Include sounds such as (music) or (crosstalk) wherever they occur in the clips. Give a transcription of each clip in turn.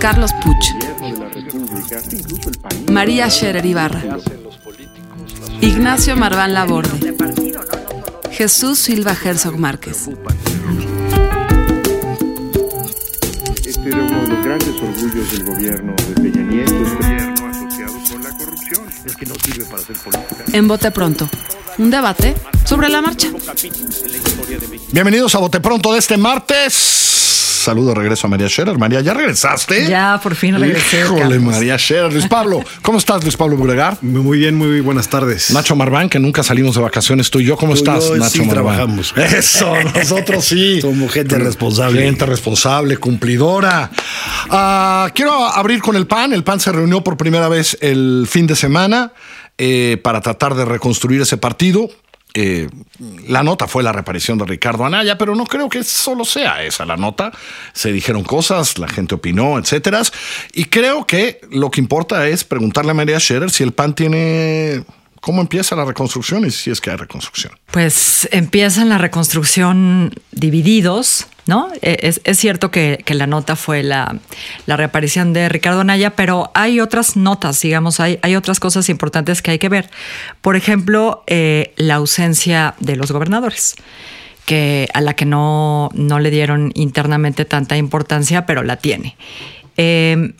Carlos Puch. María Scherer Ibarra. Ignacio Marván Laborde. Jesús Silva Herzog Márquez. Este era uno de los grandes orgullos del gobierno de Peña Nieto, gobierno asociado con la corrupción. Es que no sirve para hacer política. En Bote Pronto, un debate sobre la marcha. Bienvenidos a Bote Pronto de este martes. Saludo, regreso a María Scherer. María, ¿ya regresaste? Ya, por fin regresé. Híjole, Carlos. María Scherer. Luis Pablo, (laughs) ¿cómo estás, Luis Pablo Buregar? Muy bien, muy buenas tardes. Nacho Marván, que nunca salimos de vacaciones, tú y yo. ¿Cómo Tú estás, yo Nacho sí Marván? trabajamos. (laughs) Eso, nosotros sí. Somos gente responsable. Gente responsable, cumplidora. Ah, quiero abrir con el PAN. El PAN se reunió por primera vez el fin de semana eh, para tratar de reconstruir ese partido. Eh, la nota fue la reaparición de Ricardo Anaya, pero no creo que solo sea esa la nota. Se dijeron cosas, la gente opinó, etcétera. Y creo que lo que importa es preguntarle a María Scherer si el PAN tiene. ¿Cómo empieza la reconstrucción y si es que hay reconstrucción? Pues empiezan la reconstrucción divididos, ¿no? Eh, Es, cierto que, la nota fue la, reaparición de Ricardo Anaya, pero hay otras notas, digamos, hay, hay otras cosas importantes que hay que ver. Por ejemplo, eh, la ausencia de los gobernadores. Que a la que no, no le dieron internamente tanta importancia, pero la tiene. Eh,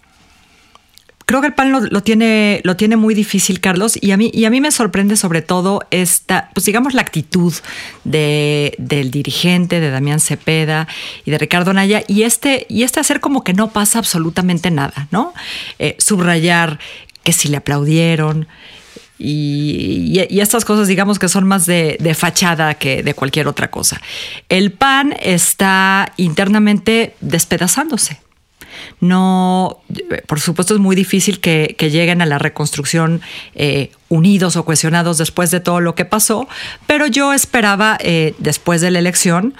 Creo que el PAN lo, tiene, lo tiene muy difícil, Carlos, y a mí, y a mí me sorprende sobre todo esta, pues digamos, la actitud de, del dirigente, de Damián Cepeda y de Ricardo Naya, y este, y este hacer como que no pasa absolutamente nada, ¿no? Eh, subrayar que si le aplaudieron, y, estas cosas, digamos que son más de fachada que de cualquier otra cosa. El PAN está internamente despedazándose. No, por supuesto es muy difícil que, que lleguen a la reconstrucción eh, unidos o cohesionados después de todo lo que pasó, pero yo esperaba eh, después de la elección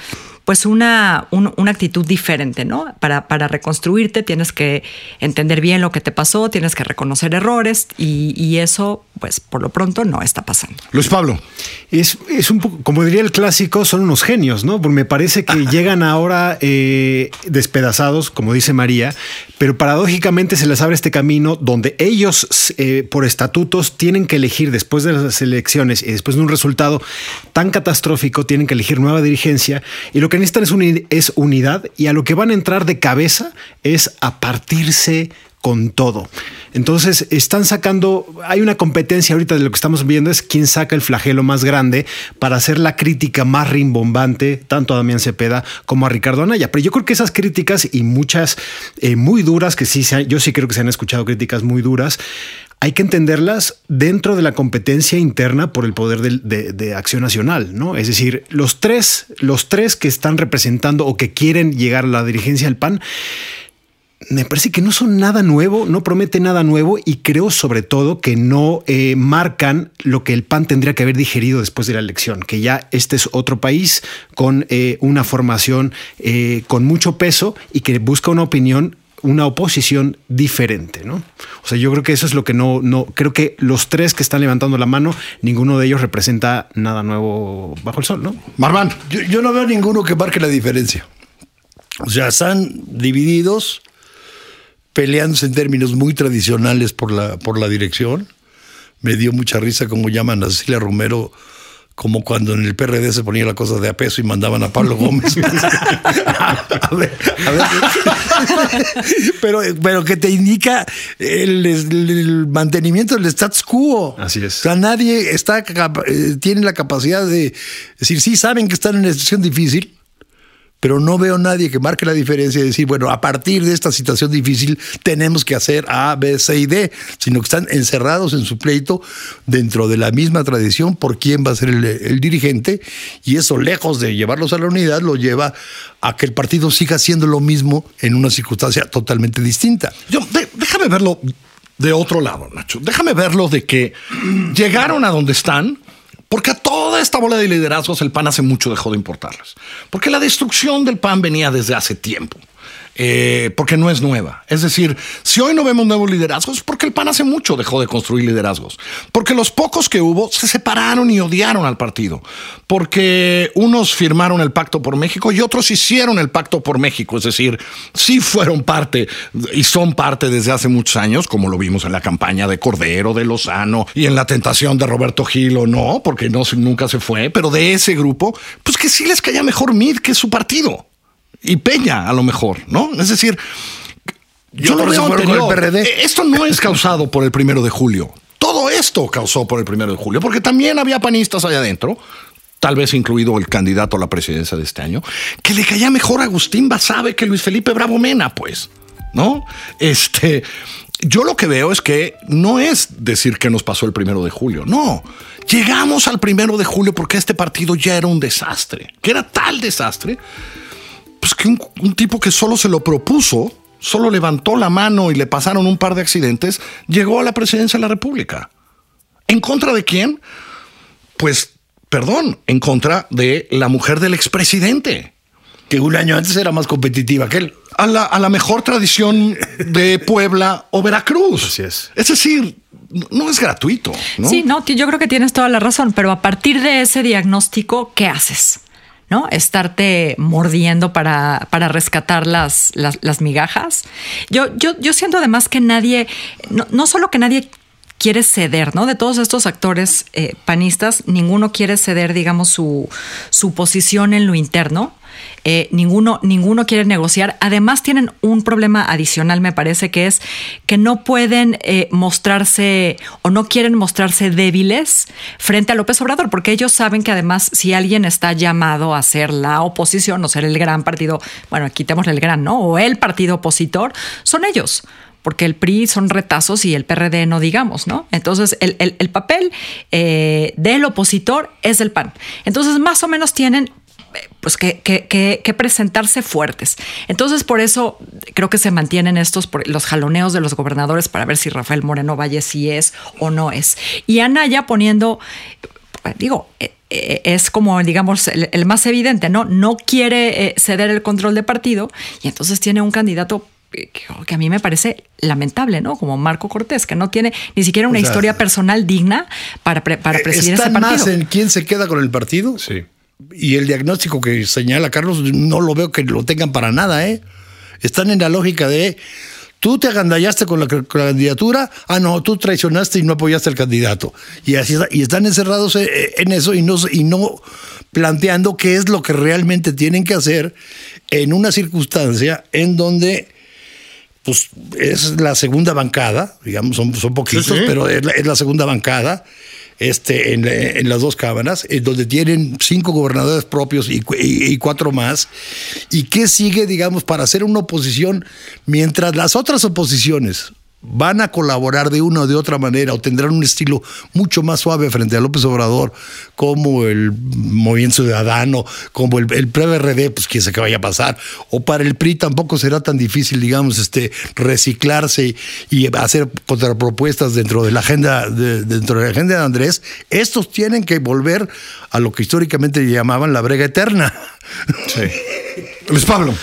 pues una, un- una actitud diferente, ¿no? Para, para reconstruirte tienes que entender bien lo que te pasó, tienes que reconocer errores y eso, pues por lo pronto no está pasando. Luis Pablo. Es, es un poco, como diría el clásico, son unos genios, ¿no? Porque me parece que (laughs) llegan ahora eh, despedazados, como dice María, pero paradójicamente se les abre este camino donde ellos, eh, por estatutos, tienen que elegir después de las elecciones y después de un resultado tan catastrófico, tienen que elegir nueva dirigencia y lo que necesitan es, es unidad y a lo que van a entrar de cabeza es a partirse con todo. Entonces están sacando, hay una competencia ahorita de lo que estamos viendo es quién saca el flagelo más grande para hacer la crítica más rimbombante, tanto a Damián Cepeda como a Ricardo Anaya. Pero yo creo que esas críticas y muchas eh, muy duras, que sí, yo sí creo que se han escuchado críticas muy duras, hay que entenderlas dentro de la competencia interna por el poder de, de acción nacional, ¿no? Es decir, los tres, los tres que están representando o que quieren llegar a la dirigencia del PAN, me parece que no son nada nuevo, no promete nada nuevo y creo sobre todo que no eh, marcan lo que el PAN tendría que haber digerido después de la elección, que ya este es otro país con eh, una formación eh, con mucho peso y que busca una opinión una oposición diferente, ¿no? O sea, yo creo que eso es lo que no, no, creo que los tres que están levantando la mano, ninguno de ellos representa nada nuevo bajo el sol, ¿no? Marván. Yo, yo no veo ninguno que marque la diferencia. O sea, están divididos, peleándose en términos muy tradicionales por la, por la dirección. Me dio mucha risa como llaman a Cecilia Romero, como cuando en el PRD se ponía la cosa de a peso y mandaban a Pablo Gómez. (laughs) a ver, a ver. pero, pero que te indica el, mantenimiento del status quo. Así es. O sea, nadie está, eh, tiene la capacidad de decir, sí, saben que están en una situación difícil, pero no veo nadie que marque la diferencia y decir, bueno, a partir de esta situación difícil tenemos que hacer A, B, C y D, sino que están encerrados en su pleito dentro de la misma tradición por quién va a ser el, dirigente y eso lejos de llevarlos a la unidad lo lleva a que el partido siga haciendo lo mismo en una circunstancia totalmente distinta. Yo, déjame verlo de otro lado, Nacho. Déjame verlo de que llegaron a donde están. Porque a toda esta bola de liderazgos el PAN hace mucho dejó de importarles. Porque la destrucción del PAN venía desde hace tiempo. Eh, porque no es nueva. Es decir, si hoy no vemos nuevos liderazgos, porque el PAN hace mucho dejó de construir liderazgos. Porque los pocos que hubo se separaron y odiaron al partido. Porque unos firmaron el pacto por México y otros hicieron el pacto por México. Es decir, sí fueron parte y son parte desde hace muchos años, como lo vimos en la campaña de Cordero, de Lozano y en la tentación de Roberto Gil o no, porque no, nunca se fue, pero de ese grupo, pues que sí les caía mejor Mid que su partido y Peña a lo mejor, ¿no? Es decir, yo lo otros se veo con el. PRD. Eh, Esto no es causado por el primero de julio. Todo esto causó por el primero de julio, porque también había panistas allá adentro, tal vez incluido el candidato a la presidencia de este año, que le caía mejor a Agustín Basabe que Luis Felipe Bravo Mena, pues, ¿no? Este, yo lo que veo es que no es decir que nos pasó el primero de julio, no. Llegamos al primero de julio porque este partido ya era un desastre, que era tal desastre pues que un, un tipo que solo se lo propuso, solo levantó la mano y le pasaron un par de accidentes, llegó a la presidencia de la República. ¿En contra de quién? Pues, perdón, en contra de la mujer del expresidente. Que un año antes era más competitiva que él. A la, a la mejor tradición de Puebla o Veracruz. Así es. Es decir, no es gratuito. ¿no? Sí, no, yo creo que tienes toda la razón, pero a partir de ese diagnóstico, ¿qué haces? ¿No? Estarte mordiendo para, para rescatar las, las, migajas. Yo, yo, yo siento además que nadie, no, no solo que nadie quiere ceder, ¿no? De todos estos actores eh, panistas, ninguno quiere ceder, digamos, su, su posición en lo interno. Eh, ninguno, ninguno quiere negociar. Además, tienen un problema adicional, me parece, que es que no pueden eh, mostrarse o no quieren mostrarse débiles frente a López Obrador, porque ellos saben que además, si alguien está llamado a ser la oposición o ser el gran partido, bueno, quitémosle el gran, ¿no? O el partido opositor, son ellos porque el PRI son retazos y el PRD no digamos, ¿no? Entonces, el, el- el papel eh, del opositor es el PAN. Entonces, más o menos tienen eh, pues que, que- presentarse fuertes. Entonces, por eso creo que se mantienen estos, los jaloneos de los gobernadores para ver si Rafael Moreno Valle sí es o no es. Y Anaya poniendo, eh, digo, es como, digamos, el, más evidente, ¿no? No quiere ceder el control de partido y entonces tiene un candidato que, que a mí me parece lamentable, ¿no? Como Marco Cortés, que no tiene ni siquiera una O sea, historia personal digna para, pre- para presidir ese ¿Están partido. más en quién se queda con el partido? Sí. Y el diagnóstico que señala Carlos, no lo veo que lo tengan para nada, ¿eh? Están en la lógica de. Tú te agandallaste con la, con la candidatura, ah, no, tú traicionaste y no apoyaste al candidato. Y así está- y están encerrados eh, en eso y no, y no planteando qué es lo que realmente tienen que hacer en una circunstancia en donde pues es la segunda bancada, digamos, son, son poquitos, Sí, sí. pero es la, es la segunda bancada este, en, en las dos cámaras, en donde tienen cinco gobernadores propios y, cu- y- y cuatro más. ¿Y qué sigue, digamos, para hacer una oposición mientras las otras oposiciones van a colaborar de una o de otra manera o tendrán un estilo mucho más suave frente a López Obrador, como el Movimiento Ciudadano, como el, el PRD, pues quién sabe qué vaya a pasar, o para el PRI tampoco será tan difícil, digamos, este reciclarse y hacer contrapropuestas dentro de la agenda de, dentro de la agenda de Andrés. Estos tienen que volver a lo que históricamente llamaban la brega eterna. Sí. (laughs) Luis Pablo.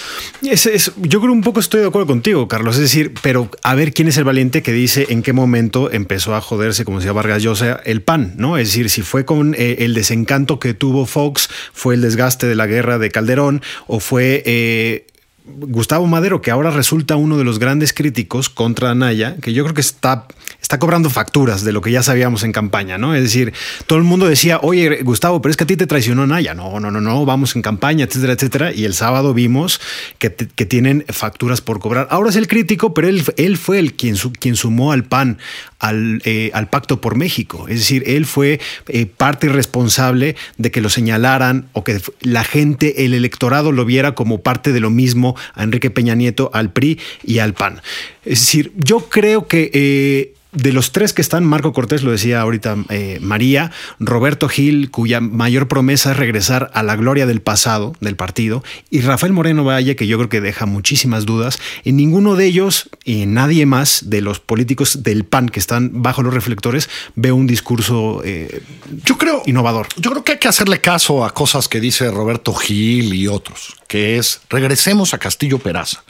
Es- es- yo creo un poco estoy de acuerdo contigo, Carlos. Es decir, pero a ver quién es el valiente que dice en qué momento empezó a joderse, como decía Vargas Llosa, el PAN, ¿no? Es decir, si fue con eh, el desencanto que tuvo Fox, fue el desgaste de la guerra de Calderón, o fue. eh, Gustavo Madero, que ahora resulta uno de los grandes críticos contra Anaya, que yo creo que está, está cobrando facturas de lo que ya sabíamos en campaña, ¿no? Es decir, todo el mundo decía, oye, Gustavo, pero es que a ti te traicionó Anaya. No, no, no, no, vamos en campaña, etcétera, etcétera. Y el sábado vimos que, tienen facturas por cobrar. Ahora es el crítico, pero él, él fue el quien, quien sumó al PAN al, eh, al, Pacto por México. Es decir, él fue eh, parte responsable de que lo señalaran o que la gente, el electorado lo viera como parte de lo mismo a Enrique Peña Nieto, al PRI y al PAN. Es decir, yo creo que eh, de los tres que están, Marco Cortés lo decía ahorita eh, María, Roberto Gil, cuya mayor promesa es regresar a la gloria del pasado del partido, y Rafael Moreno Valle, que yo creo que deja muchísimas dudas. En ninguno de ellos y en nadie más de los políticos del PAN que están bajo los reflectores veo un discurso eh, yo creo, innovador. Yo creo que hay que hacerle caso a cosas que dice Roberto Gil y otros, que es regresemos a Castillo Peraza.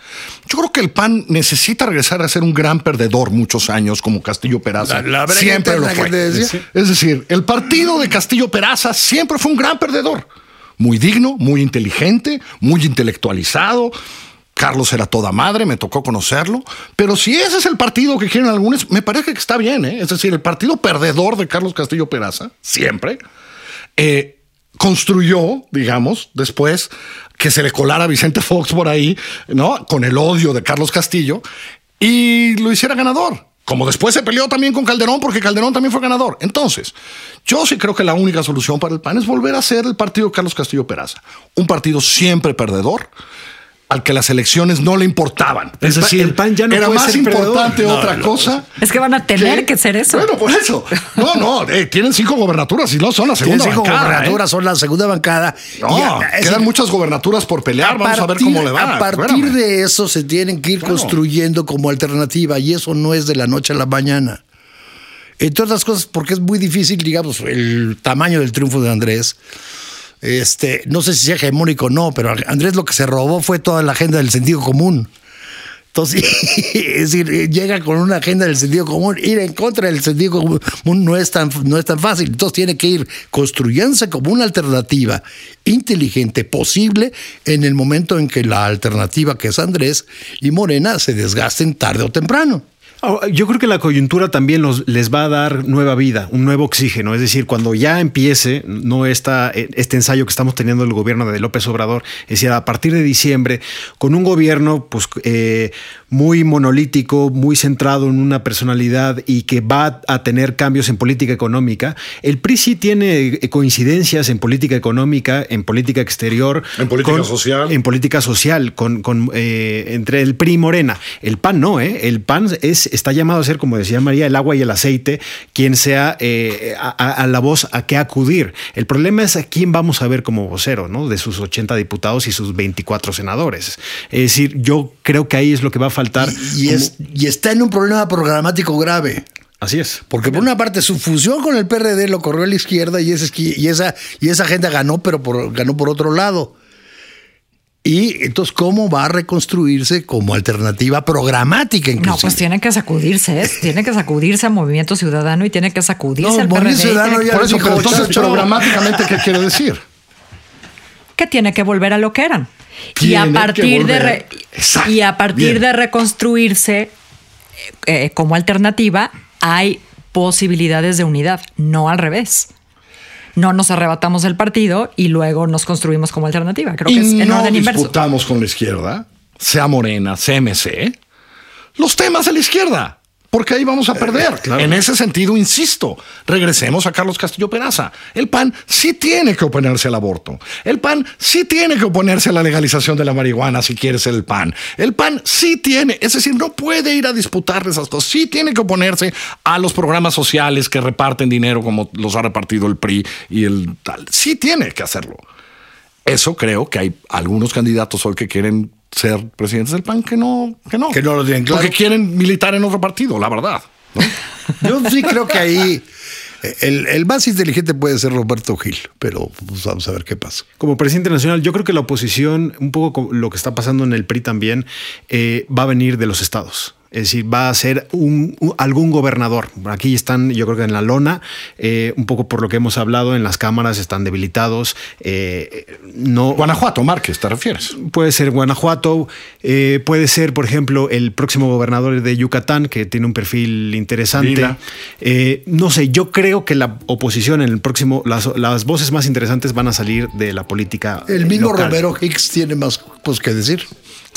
Yo creo que el PAN necesita regresar a ser un gran perdedor muchos años como Castillo Peraza. La- la siempre lo fue. decía. Es decir, el partido de Castillo Peraza siempre fue un gran perdedor. Muy digno, muy inteligente, muy intelectualizado. Carlos era toda madre, me tocó conocerlo. Pero si ese es el partido que quieren algunos, me parece que está bien. ¿eh? Es decir, el partido perdedor de Carlos Castillo Peraza, siempre, eh, construyó, digamos, después que se le colara Vicente Fox por ahí, ¿no? Con el odio de Carlos Castillo y lo hiciera ganador. Como después se peleó también con Calderón, porque Calderón también fue ganador. Entonces, yo sí creo que la única solución para el PAN es volver a ser el partido Carlos Castillo Peraza. Un partido siempre perdedor, al que las elecciones no le importaban. Es decir, el PAN ya no era puede más ser importante No, otra no, cosa. Es que van a tener que ser eso. Bueno, por eso. No, no, eh, tienen cinco gobernaturas y no son la Tienen segunda cinco bancada, ¿eh? gobernaturas, son la segunda bancada. No, Y a- es quedan decir, muchas gobernaturas por pelear. Vamos a ver cómo le va. A partir Espérame. de eso se tienen que ir Claro. construyendo como alternativa y eso no es de la noche a la mañana. Entre otras cosas, porque es muy difícil, digamos, el tamaño del triunfo de Andrés. Este, no sé si sea hegemónico o no, pero Andrés lo que se robó fue toda la agenda del sentido común. Entonces, (laughs) es decir, llega con una agenda del sentido común. Ir en contra del sentido común no es tan, no es tan fácil. Entonces tiene que ir construyéndose como una alternativa inteligente, posible, en el momento en que la alternativa que es Andrés y Morena se desgasten tarde o temprano. Ahora, Yo creo que la coyuntura también los, les va a dar nueva vida, un nuevo oxígeno. Es decir, cuando ya empiece no esta, este ensayo que estamos teniendo el gobierno de López Obrador, es decir, a partir de diciembre, con un gobierno pues, eh, muy monolítico, muy centrado en una personalidad y que va a tener cambios en política económica, el PRI sí tiene eh, coincidencias en política económica, en política exterior, En política con- social. en política social con, con, eh, entre el PRI y Morena. El PAN no, ¿eh? El PAN es, está llamado a ser, como decía María, el agua y el aceite, quien sea eh, a, la voz a qué acudir. El problema es a quién vamos a ver como vocero, ¿no? De sus 80 diputados y sus 24 senadores. Es decir, yo creo que ahí es lo que va a faltar. Y, es, y está en un problema programático grave. Así es. Porque por una parte su fusión con el PRD lo corrió a la izquierda y, esa y, esa, y esa agenda ganó, pero por, ganó por otro lado. Y entonces, ¿cómo va a reconstruirse como alternativa programática inclusive? No, pues tiene que sacudirse, ¿eh? (laughs) tiene que sacudirse a Movimiento Ciudadano y tiene que sacudirse No, al Movimiento PRD, Ciudadano ya Por eso, dijo, pero entonces, programáticamente, ¿qué quiere decir? que tiene que volver a lo que eran. Y a partir de re- Exacto. y a partir Bien. de reconstruirse eh, como alternativa hay posibilidades de unidad, no al revés. No nos arrebatamos el partido y luego nos construimos como alternativa. Creo que es en no orden inverso. disputamos con la izquierda, sea Morena, CMC, los temas de la izquierda. Porque ahí vamos a perder. En ese sentido, insisto, regresemos a Carlos Castillo Peraza. El PAN sí tiene que oponerse al aborto. El PAN sí tiene que oponerse a la legalización de la marihuana si quiere ser el PAN. El PAN sí tiene, es decir, no puede ir a disputar esas cosas. Sí tiene que oponerse a los programas sociales que reparten dinero como los ha repartido el PRI y el tal. Sí tiene que hacerlo. Eso creo que hay algunos candidatos hoy que quieren ser presidentes del PAN que no, que no. Que no lo tienen claro. Porque quieren militar en otro partido, la verdad. ¿no? (laughs) Yo sí creo que ahí el, el más inteligente puede ser Roberto Gil, pero pues, vamos a ver qué pasa. Como presidente nacional, yo creo que la oposición, un poco como lo que está pasando en el PRI también, eh, va a venir de los estados. Es decir, va a ser un, un- algún gobernador. Aquí están, yo creo que en la lona, eh, un poco por lo que hemos hablado, en las cámaras están debilitados. eh, no, Guanajuato, Márquez, ¿te refieres? Puede ser Guanajuato, eh, puede ser, por ejemplo, el próximo gobernador de Yucatán, que tiene un perfil interesante. Eh, no sé, yo creo que la oposición en el próximo, las, las voces más interesantes van a salir de la política. El mismo local. Romero Hicks tiene más pues, que decir.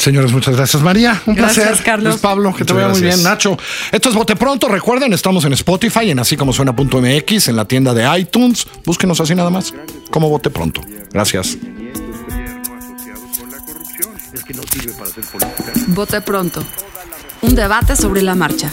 Señores, muchas gracias, María. Un Gracias, placer. Carlos. Luis Pablo, que te Muchas vaya muy bien, Nacho. Esto es Bote Pronto. Recuerden, estamos en Spotify, en así como suena.mx, en la tienda de iTunes. Búsquenos así nada más, como Bote Pronto. Gracias. Vote pronto. Un debate sobre la marcha.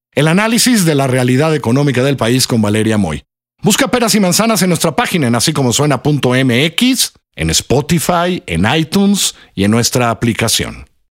El análisis de la realidad económica del país con Valeria Moy. Busca Peras y Manzanas en nuestra página en así como suena.mx, en Spotify, en iTunes y en nuestra aplicación.